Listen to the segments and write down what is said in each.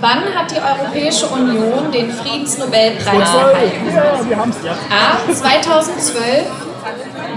Wann hat die Europäische Union den Friedensnobelpreis erhalten? A. 2012,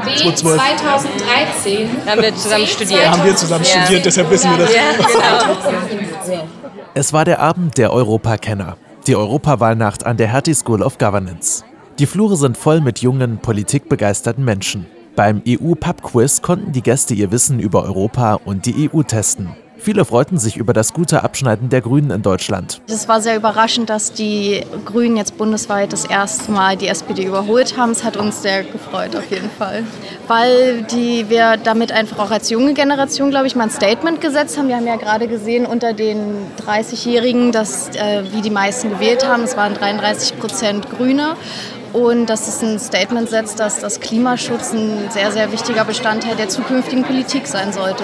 B. 2013. Haben wir zusammen studiert. Haben wir zusammen Ja. studiert, deshalb wissen wir das. Ja, genau. Es war der Abend der Europakenner, die Europawahlnacht an der Hertie School of Governance. Die Flure sind voll mit jungen, politikbegeisterten Menschen. Beim EU-Pub-Quiz konnten die Gäste ihr Wissen über Europa und die EU testen. Viele freuten sich über das gute Abschneiden der Grünen in Deutschland. Es war sehr überraschend, dass die Grünen jetzt bundesweit das erste Mal die SPD überholt haben. Es hat uns sehr gefreut, auf jeden Fall. Weil die, wir damit einfach auch als junge Generation, glaube ich, mal ein Statement gesetzt haben. Wir haben ja gerade gesehen unter den 30-Jährigen, dass, äh, wie die meisten gewählt haben. Es waren 33 Prozent Grüne. Und dass es ein Statement setzt, dass das Klimaschutz ein sehr, sehr wichtiger Bestandteil der zukünftigen Politik sein sollte.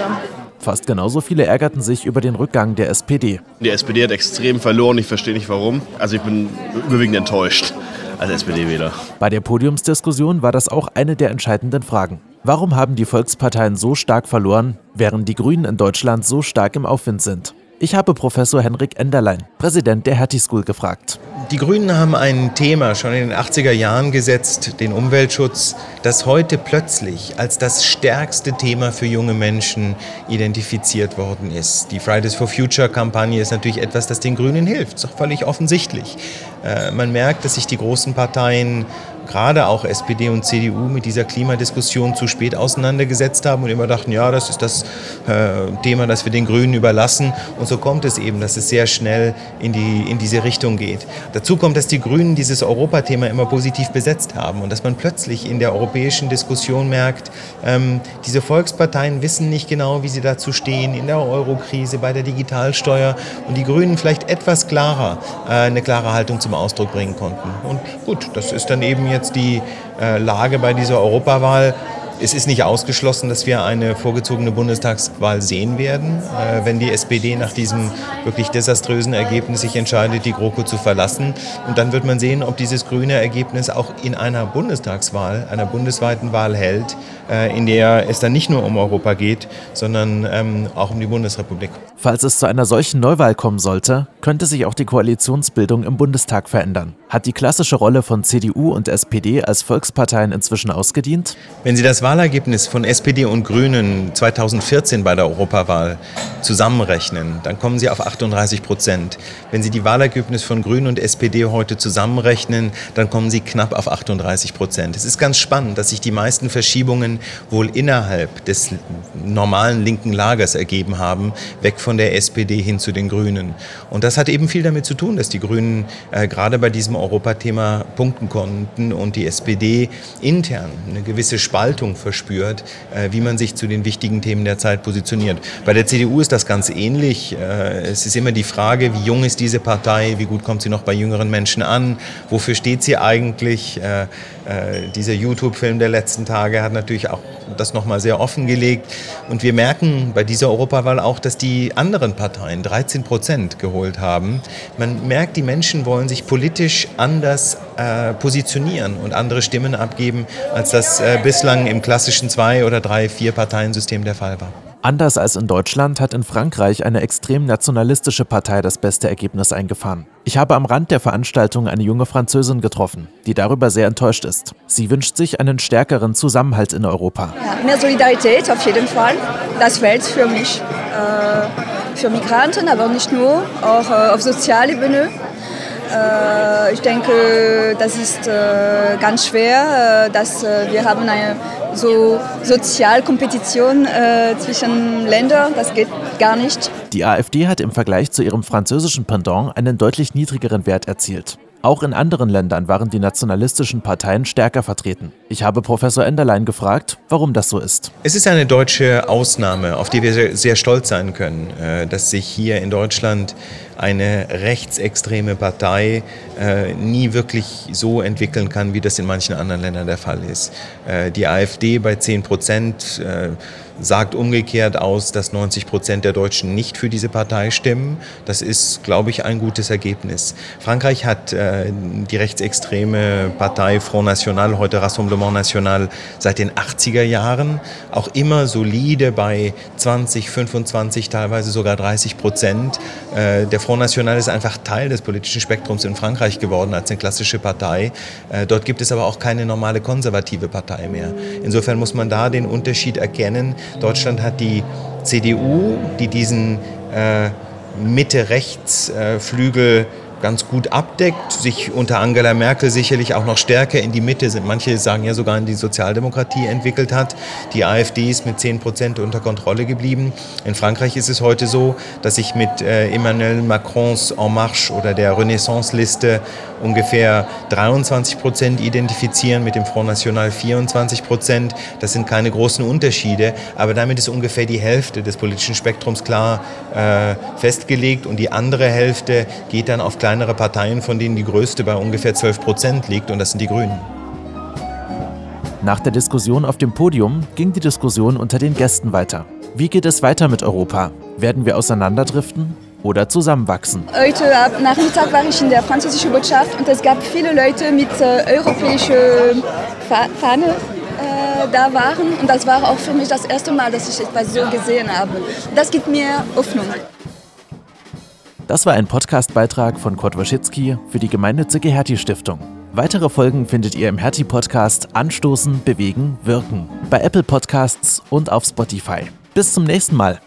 Fast genauso viele ärgerten sich über den Rückgang der SPD. Die SPD hat extrem verloren, ich verstehe nicht warum. Also ich bin überwiegend enttäuscht als SPD-Wähler. Bei der Podiumsdiskussion war das auch eine der entscheidenden Fragen. Warum haben die Volksparteien so stark verloren, während die Grünen in Deutschland so stark im Aufwind sind? Ich habe Professor Henrik Enderlein, Präsident der Hertie School, gefragt. Die Grünen haben ein Thema schon in den 80er Jahren gesetzt, den Umweltschutz, das heute plötzlich als das stärkste Thema für junge Menschen identifiziert worden ist. Die Fridays for Future Kampagne ist natürlich etwas, das den Grünen hilft, ist doch völlig offensichtlich. Äh, man merkt, dass sich die großen Parteien gerade auch SPD und CDU mit dieser Klimadiskussion zu spät auseinandergesetzt haben und immer dachten, ja, das ist das äh, Thema, das wir den Grünen überlassen. Und so kommt es eben, dass es sehr schnell in, die, in diese Richtung geht. Dazu kommt, dass die Grünen dieses Europathema immer positiv besetzt haben und dass man plötzlich in der europäischen Diskussion merkt, ähm, diese Volksparteien wissen nicht genau, wie sie dazu stehen in der Eurokrise, bei der Digitalsteuer und die Grünen vielleicht etwas klarer äh, eine klare Haltung zum Ausdruck bringen konnten. Und gut, das ist dann eben jetzt die äh, Lage bei dieser Europawahl. Es ist nicht ausgeschlossen, dass wir eine vorgezogene Bundestagswahl sehen werden, äh, wenn die SPD nach diesem wirklich desaströsen Ergebnis sich entscheidet, die GroKo zu verlassen. Und dann wird man sehen, ob dieses grüne Ergebnis auch in einer Bundestagswahl, einer bundesweiten Wahl hält, äh, in der es dann nicht nur um Europa geht, sondern ähm, auch um die Bundesrepublik. Falls es zu einer solchen Neuwahl kommen sollte, könnte sich auch die Koalitionsbildung im Bundestag verändern. Hat die klassische Rolle von CDU und SPD als Volksparteien inzwischen ausgedient? Wenn Sie das Wahlergebnis von SPD und Grünen 2014 bei der Europawahl zusammenrechnen, dann kommen Sie auf 38 Prozent. Wenn Sie die Wahlergebnis von Grünen und SPD heute zusammenrechnen, dann kommen Sie knapp auf 38 Prozent. Es ist ganz spannend, dass sich die meisten Verschiebungen wohl innerhalb des normalen linken Lagers ergeben haben, weg von der SPD hin zu den Grünen. Und das hat eben viel damit zu tun, dass die Grünen äh, gerade bei diesem Europathema punkten konnten und die SPD intern eine gewisse Spaltung verspürt, äh, wie man sich zu den wichtigen Themen der Zeit positioniert. Bei der CDU ist das ganz ähnlich. Äh, es ist immer die Frage, wie jung ist diese Partei, wie gut kommt sie noch bei jüngeren Menschen an, wofür steht sie eigentlich. Äh, äh, dieser YouTube-Film der letzten Tage hat natürlich auch das nochmal sehr offengelegt. Und wir merken bei dieser Europawahl auch, dass die anderen Parteien 13 Prozent geholt haben. Man merkt, die Menschen wollen sich politisch anders äh, positionieren und andere Stimmen abgeben, als das äh, bislang im klassischen Zwei- oder Drei-, Vier-Parteien-System der Fall war. Anders als in Deutschland hat in Frankreich eine extrem nationalistische Partei das beste Ergebnis eingefahren. Ich habe am Rand der Veranstaltung eine junge Französin getroffen, die darüber sehr enttäuscht ist. Sie wünscht sich einen stärkeren Zusammenhalt in Europa. Ja, mehr Solidarität auf jeden Fall. Das fehlt für mich. Äh, für Migranten, aber nicht nur, auch äh, auf Sozialebene. Äh, ich denke, das ist äh, ganz schwer, äh, dass äh, wir haben eine so Sozialkompetition äh, zwischen Ländern. Das geht gar nicht. Die AfD hat im Vergleich zu ihrem französischen Pendant einen deutlich niedrigeren Wert erzielt. Auch in anderen Ländern waren die nationalistischen Parteien stärker vertreten. Ich habe Professor Enderlein gefragt, warum das so ist. Es ist eine deutsche Ausnahme, auf die wir sehr, stolz sein können, äh, dass sich hier in Deutschland eine rechtsextreme Partei äh, nie wirklich so entwickeln kann, wie das in manchen anderen Ländern der Fall ist. Äh, die AfD bei 10 Prozent, sagt umgekehrt aus, dass 90 Prozent der Deutschen nicht für diese Partei stimmen. Das ist, glaube ich, ein gutes Ergebnis. Frankreich hat äh, die rechtsextreme Partei Front National, heute Rassemblement National, seit den 80er Jahren auch immer solide bei 20, 25, teilweise sogar 30 Prozent. Äh, der Front National ist einfach Teil des politischen Spektrums in Frankreich geworden als eine klassische Partei. Äh, dort gibt es aber auch keine normale konservative Partei mehr. Insofern muss man da den Unterschied erkennen. Deutschland hat die CDU, die diesen äh, Mitte-Rechts-Flügel äh, ganz gut abdeckt, sich unter Angela Merkel sicherlich auch noch stärker in die Mitte, manche sagen ja sogar in die Sozialdemokratie entwickelt hat. Die AfD ist mit 10 Prozent unter Kontrolle geblieben. In Frankreich ist es heute so, dass sich mit äh, Emmanuel Macrons En Marche oder der Renaissance-Liste ungefähr 23 Prozent identifizieren, mit dem Front National 24 Prozent. Das sind keine großen Unterschiede, aber damit ist ungefähr die Hälfte des politischen Spektrums klar äh, festgelegt und die andere Hälfte geht dann auf kleine kleinere Parteien, von denen die größte bei ungefähr 12 Prozent liegt, und das sind die Grünen. Nach der Diskussion auf dem Podium ging die Diskussion unter den Gästen weiter. Wie geht es weiter mit Europa? Werden wir auseinanderdriften oder zusammenwachsen? Heute Nachmittag war ich in der französischen Botschaft und es gab viele Leute mit äh, europäischer Fahne äh, da waren und das war auch für mich das erste Mal, dass ich etwas so gesehen habe. Das gibt mir Hoffnung. Das war ein Podcastbeitrag von Kurt Waschitzki für die gemeinnützige Hertie-Stiftung. Weitere Folgen findet ihr im Hertie-Podcast Anstoßen, Bewegen, Wirken bei Apple Podcasts und auf Spotify. Bis zum nächsten Mal.